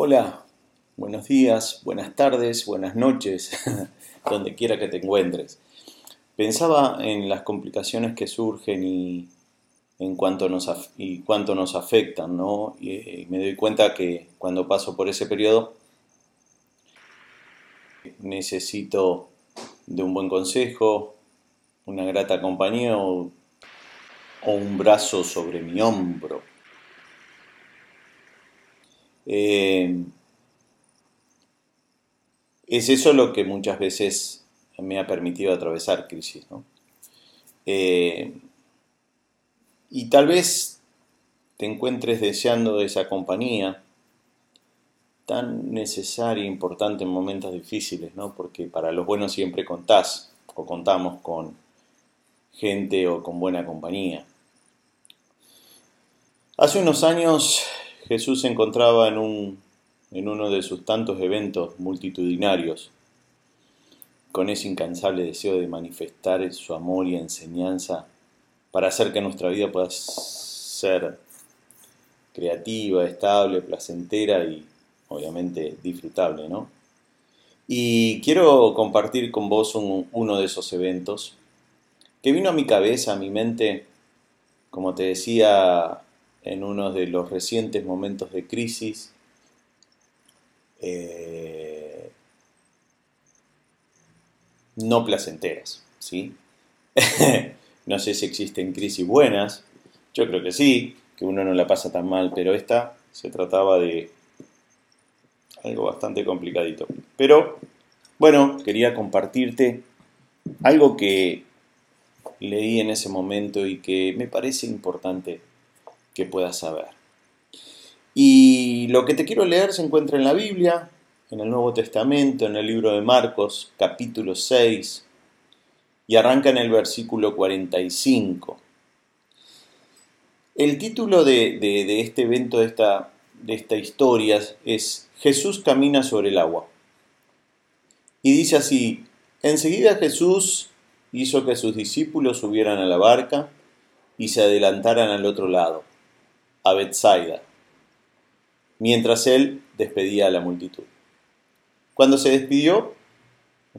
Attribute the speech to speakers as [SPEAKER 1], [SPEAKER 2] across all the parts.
[SPEAKER 1] Hola, buenos días, buenas tardes, buenas noches, donde quiera que te encuentres. Pensaba en las complicaciones que surgen y en cuanto nos, y cuánto nos afectan, ¿no? Y, me doy cuenta que cuando paso por ese periodo necesito de un buen consejo, una grata compañía o un brazo sobre mi hombro eh, es eso lo que muchas veces me ha permitido atravesar crisis. Eh, y tal vez te encuentres deseando esa compañía tan necesaria e importante en momentos difíciles, ¿no? porque para los buenos siempre contás o contamos con gente o con buena compañía. Hace unos años Jesús se encontraba en, un, en uno de sus tantos eventos multitudinarios, con ese incansable deseo de manifestar su amor y enseñanza para hacer que nuestra vida pueda ser creativa, estable, placentera y obviamente disfrutable, ¿no? Y quiero compartir con vos uno de esos eventos que vino a mi cabeza, a mi mente, como te decía en uno de los recientes momentos de crisis. Eh, no placenteras, ¿sí? no sé si existen crisis buenas, yo creo que sí, que uno no la pasa tan mal, pero esta se trataba de algo bastante complicadito. Pero, bueno, quería compartirte algo que leí en ese momento y que me parece importante que puedas saber. Y lo que te quiero leer se encuentra en la Biblia, en el Nuevo Testamento, en el libro de Marcos, capítulo 6, y arranca en el versículo 45. El título de, este evento, de esta, de esta historia, es Jesús camina sobre el agua. Y dice así, enseguida Jesús hizo que sus discípulos subieran a la barca y se adelantaran al otro lado a Bethsaida, mientras él despedía a la multitud. Cuando se despidió,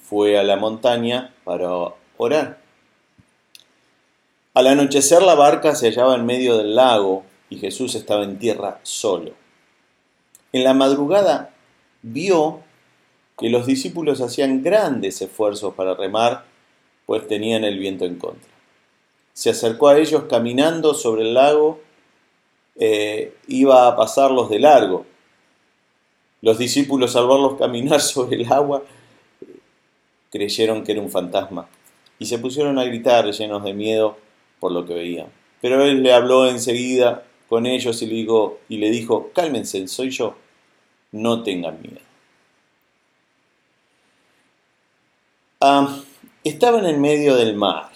[SPEAKER 1] fue a la montaña para orar. Al anochecer la barca se hallaba en medio del lago y Jesús estaba en tierra solo. En la madrugada vio que los discípulos hacían grandes esfuerzos para remar, pues tenían el viento en contra. Se acercó a ellos caminando sobre el lago eh, iba a pasarlos de largo. Los discípulos al verlos caminar sobre el agua creyeron que era un fantasma y se pusieron a gritar llenos de miedo por lo que veían. Pero él le habló enseguida con ellos y le dijo, y le dijo cálmense, soy yo, no tengan miedo. Ah, estaban en medio del mar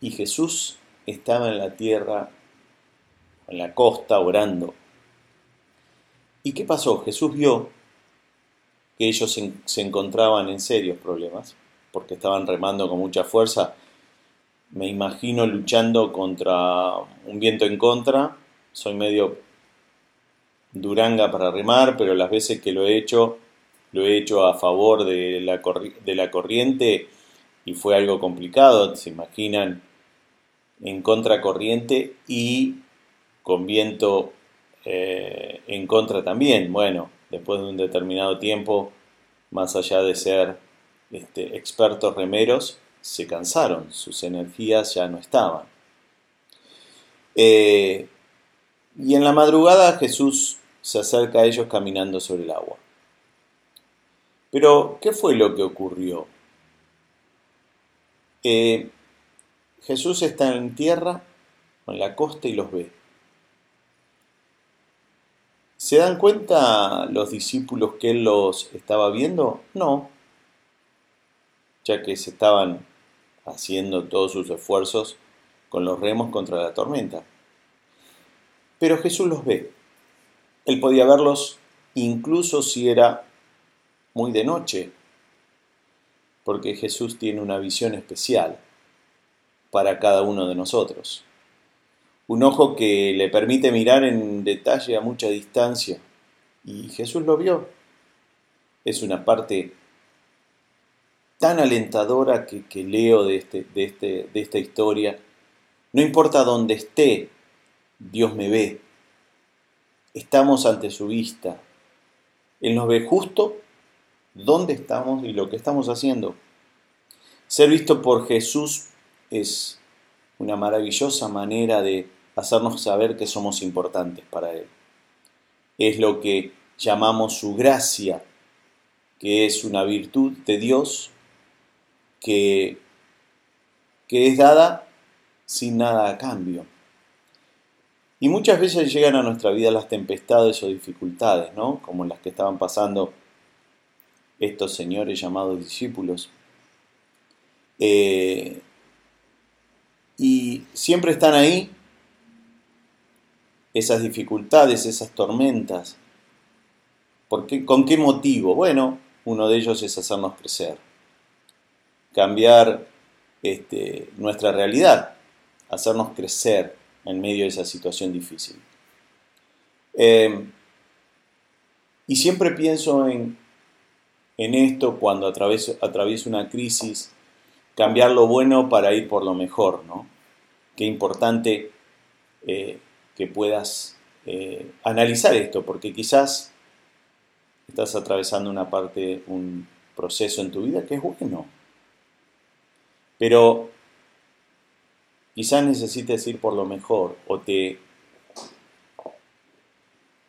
[SPEAKER 1] y Jesús estaba en la tierra en la costa orando. ¿Y qué pasó? Jesús vio que ellos se, encontraban en serios problemas, porque estaban remando con mucha fuerza. Me imagino luchando contra un viento en contra. Soy medio duranga para remar, pero las veces que lo he hecho, lo he hecho a favor de la, de la corriente y fue algo complicado. Se imaginan en contracorriente y con viento eh, en contra también. Bueno, después de un determinado tiempo, más allá de ser este, expertos remeros, se cansaron, sus energías ya no estaban. Eh, y en la madrugada Jesús se acerca a ellos caminando sobre el agua. Pero, ¿qué fue lo que ocurrió? Eh, Jesús está en tierra, en la costa y los ve. ¿Se dan cuenta los discípulos que él los estaba viendo? No, ya que se estaban haciendo todos sus esfuerzos con los remos contra la tormenta. Pero Jesús los ve. Él podía verlos incluso si era muy de noche, porque Jesús tiene una visión especial para cada uno de nosotros un ojo que le permite mirar en detalle a mucha distancia Y Jesús lo vio. Es una parte tan alentadora que, leo de, este, de, este, de esta historia. No importa dónde esté, Dios me ve. Estamos ante su vista. Él nos ve justo dónde estamos y lo que estamos haciendo. Ser visto por Jesús es una maravillosa manera de hacernos saber que somos importantes para Él. Es lo que llamamos su gracia, que es una virtud de Dios que, que es dada sin nada a cambio. Y muchas veces llegan a nuestra vida las tempestades o dificultades, ¿no? Como las que estaban pasando estos señores llamados discípulos. Eh, y siempre están ahí esas dificultades, esas tormentas. ¿Por ¿Con qué motivo? Bueno, uno de ellos es hacernos crecer, cambiar este, nuestra realidad, hacernos crecer en medio de esa situación difícil. Eh, y siempre pienso en, en esto cuando atravieso, atravieso una crisis, cambiar lo bueno para ir por lo mejor, ¿no? Qué importante eh, que puedas eh, analizar esto, porque quizás estás atravesando una parte, un proceso en tu vida que es bueno, pero quizás necesites ir por lo mejor o te,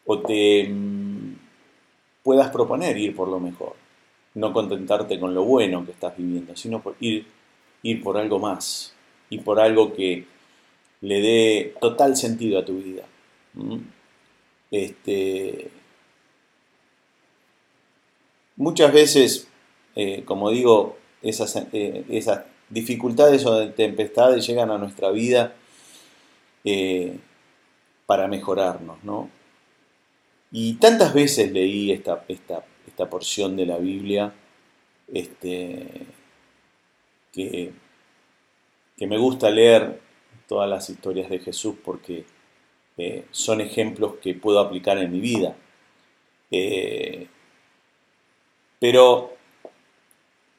[SPEAKER 1] o te mm, puedas proponer ir por lo mejor. No contentarte con lo bueno que estás viviendo, sino ir, ir por algo más y por algo que le dé total sentido a tu vida. Este, muchas veces, eh, como digo, esas, eh, esas, dificultades o tempestades llegan a nuestra vida eh, para mejorarnos, ¿no? Y tantas veces leí esta, esta esta porción de la Biblia este, que, me gusta leer todas las historias de Jesús porque eh, son ejemplos que puedo aplicar en mi vida. Eh, pero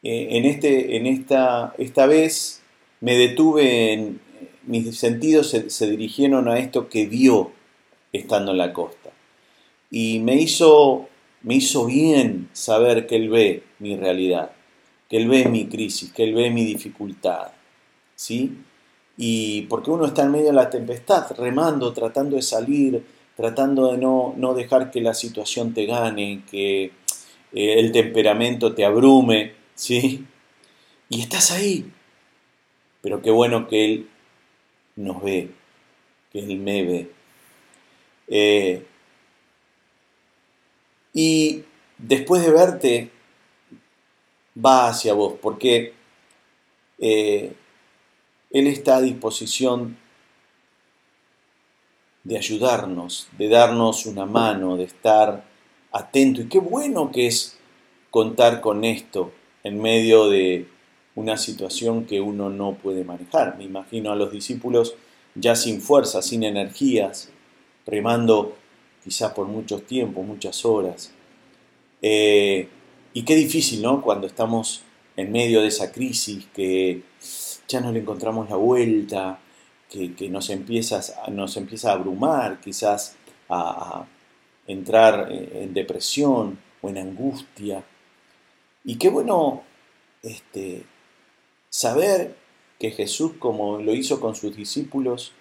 [SPEAKER 1] eh, en, este, en esta, esta vez me detuve en, mis sentidos se, se, dirigieron a esto que vio estando en la costa. Y me hizo me hizo bien saber que Él ve mi realidad, que Él ve mi crisis, que Él ve mi dificultad. ¿Sí? Y porque uno está en medio de la tempestad, remando, tratando de salir, tratando de no, no dejar que la situación te gane, que eh, el temperamento te abrume, ¿sí? Y estás ahí. Pero qué bueno que Él nos ve, que Él me ve. Eh, y después de verte, va hacia vos, porque eh, Él está a disposición de ayudarnos, de darnos una mano, de estar atento. Y qué bueno que es contar con esto en medio de una situación que uno no puede manejar. Me imagino a los discípulos ya sin fuerza, sin energías, remando quizás por muchos tiempos, muchas horas. Eh, y qué difícil, ¿no? Cuando estamos en medio de esa crisis, que ya no le encontramos la vuelta, que, nos, empieza, nos empieza a abrumar, quizás a, entrar en depresión o en angustia. Y qué bueno este, saber que Jesús, como lo hizo con sus discípulos,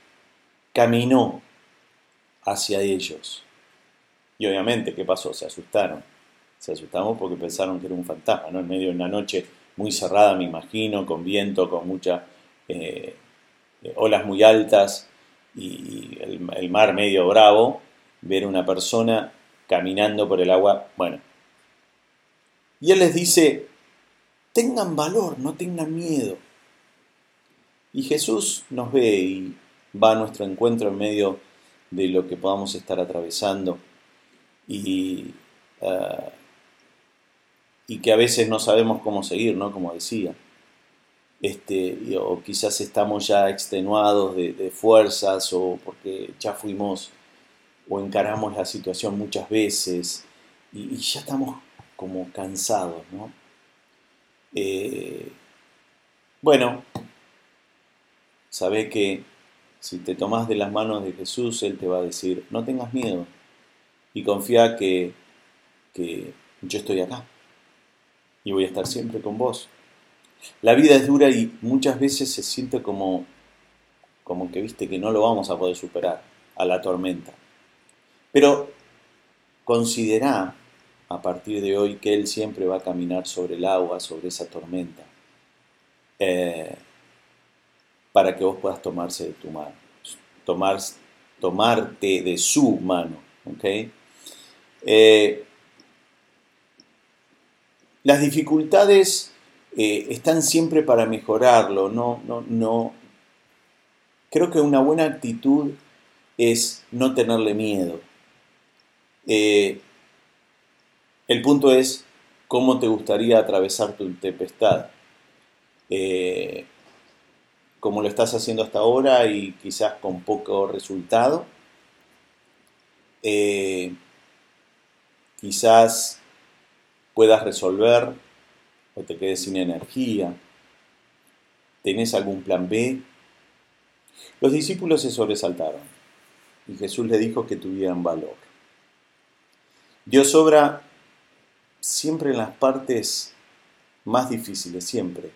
[SPEAKER 1] caminó hacia ellos. Y obviamente, ¿qué pasó? Se asustaron. Se asustaron porque pensaron que era un fantasma, ¿no? En medio de una noche muy cerrada, me imagino, con viento, con muchas eh, olas muy altas y el, mar medio bravo, ver una persona caminando por el agua, bueno. Y él les dice, tengan valor, no tengan miedo. Y Jesús nos ve y va a nuestro encuentro en medio de lo que podamos estar atravesando y, eh, y que a veces no sabemos cómo seguir, ¿no? Como decía. Este, o quizás estamos ya extenuados de, fuerzas o porque ya fuimos o encaramos la situación muchas veces y, ya estamos como cansados, ¿no? Eh, bueno, sabe que si te tomas de las manos de Jesús, Él te va a decir, no tengas miedo y confía que, que yo estoy acá y voy a estar siempre con vos. La vida es dura y muchas veces se siente como, como que viste que no lo vamos a poder superar a la tormenta. Pero considera a partir de hoy que Él siempre va a caminar sobre el agua, sobre esa tormenta, eh, para que vos puedas tomarse de tu mano, tomar, tomarte de su mano. ¿okay? Eh, las dificultades eh, están siempre para mejorarlo, no, no, no. Creo que una buena actitud es no tenerle miedo. Eh, el punto es cómo te gustaría atravesar tu tempestad. Eh, como lo estás haciendo hasta ahora y quizás con poco resultado. quizás puedas resolver o te quedes sin energía. ¿Tenés algún plan B? Los discípulos se sobresaltaron y Jesús le dijo que tuvieran valor. Dios obra siempre en las partes más difíciles, siempre.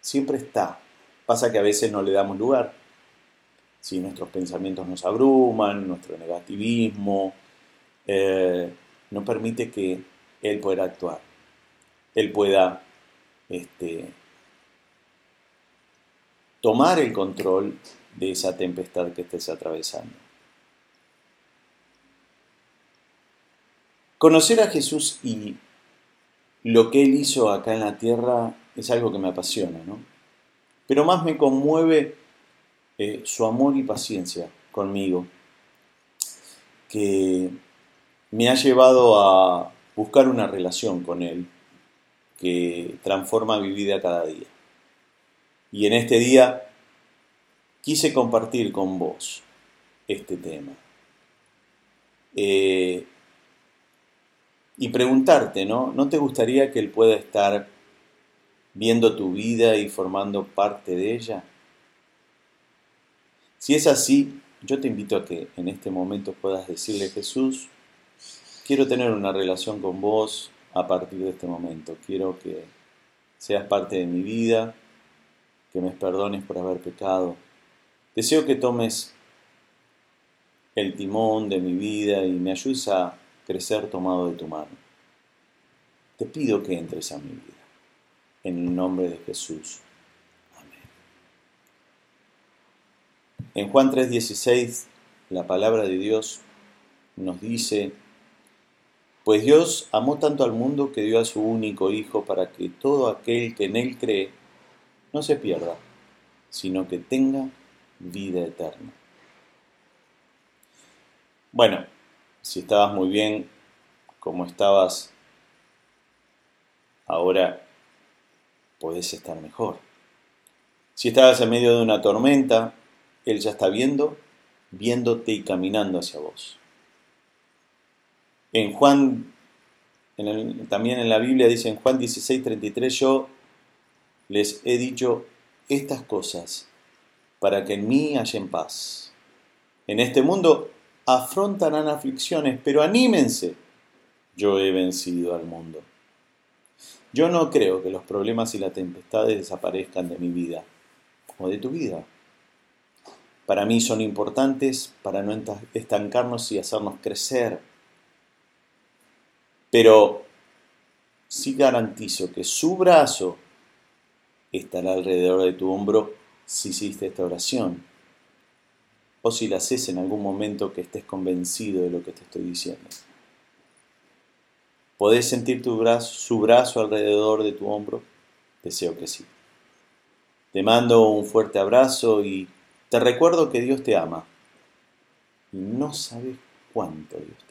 [SPEAKER 1] Siempre está. Pasa que a veces no le damos lugar. Si nuestros pensamientos nos abruman, nuestro negativismo, eh, no permite que Él pueda actuar. Él pueda este, tomar el control de esa tempestad que estés atravesando. Conocer a Jesús y lo que Él hizo acá en la tierra es algo que me apasiona, ¿no? Pero más me conmueve eh, su amor y paciencia conmigo, que me ha llevado a buscar una relación con Él que transforma mi vida cada día. Y en este día quise compartir con vos este tema. Eh, y preguntarte, ¿no? ¿No te gustaría que Él pueda estar viendo tu vida y formando parte de ella? Si es así, yo te invito a que en este momento puedas decirle, Jesús, quiero tener una relación con vos, a partir de este momento. Quiero que seas parte de mi vida, que me perdones por haber pecado. Deseo que tomes el timón de mi vida y me ayudes a crecer tomado de tu mano. Te pido que entres a mi vida. En el nombre de Jesús. Amén. En Juan 3:16, la palabra de Dios nos dice, pues Dios amó tanto al mundo que dio a su único Hijo para que todo aquel que en Él cree no se pierda, sino que tenga vida eterna. Bueno, si estabas muy bien como estabas, ahora podés estar mejor. Si estabas en medio de una tormenta, Él ya está viendo, viéndote y caminando hacia vos. En Juan, también en la Biblia dice en Juan 16, 33, yo les he dicho estas cosas para que en mí en paz. En este mundo afrontarán aflicciones, pero anímense, yo he vencido al mundo. Yo no creo que los problemas y las tempestades desaparezcan de mi vida o de tu vida. Para mí son importantes para no estancarnos y hacernos crecer pero sí garantizo que su brazo estará alrededor de tu hombro si hiciste esta oración. O si la haces en algún momento que estés convencido de lo que te estoy diciendo. ¿Podés sentir su brazo alrededor de tu hombro? Deseo que sí. Te mando un fuerte abrazo y te recuerdo que Dios te ama. Y no sabes cuánto Dios te ama.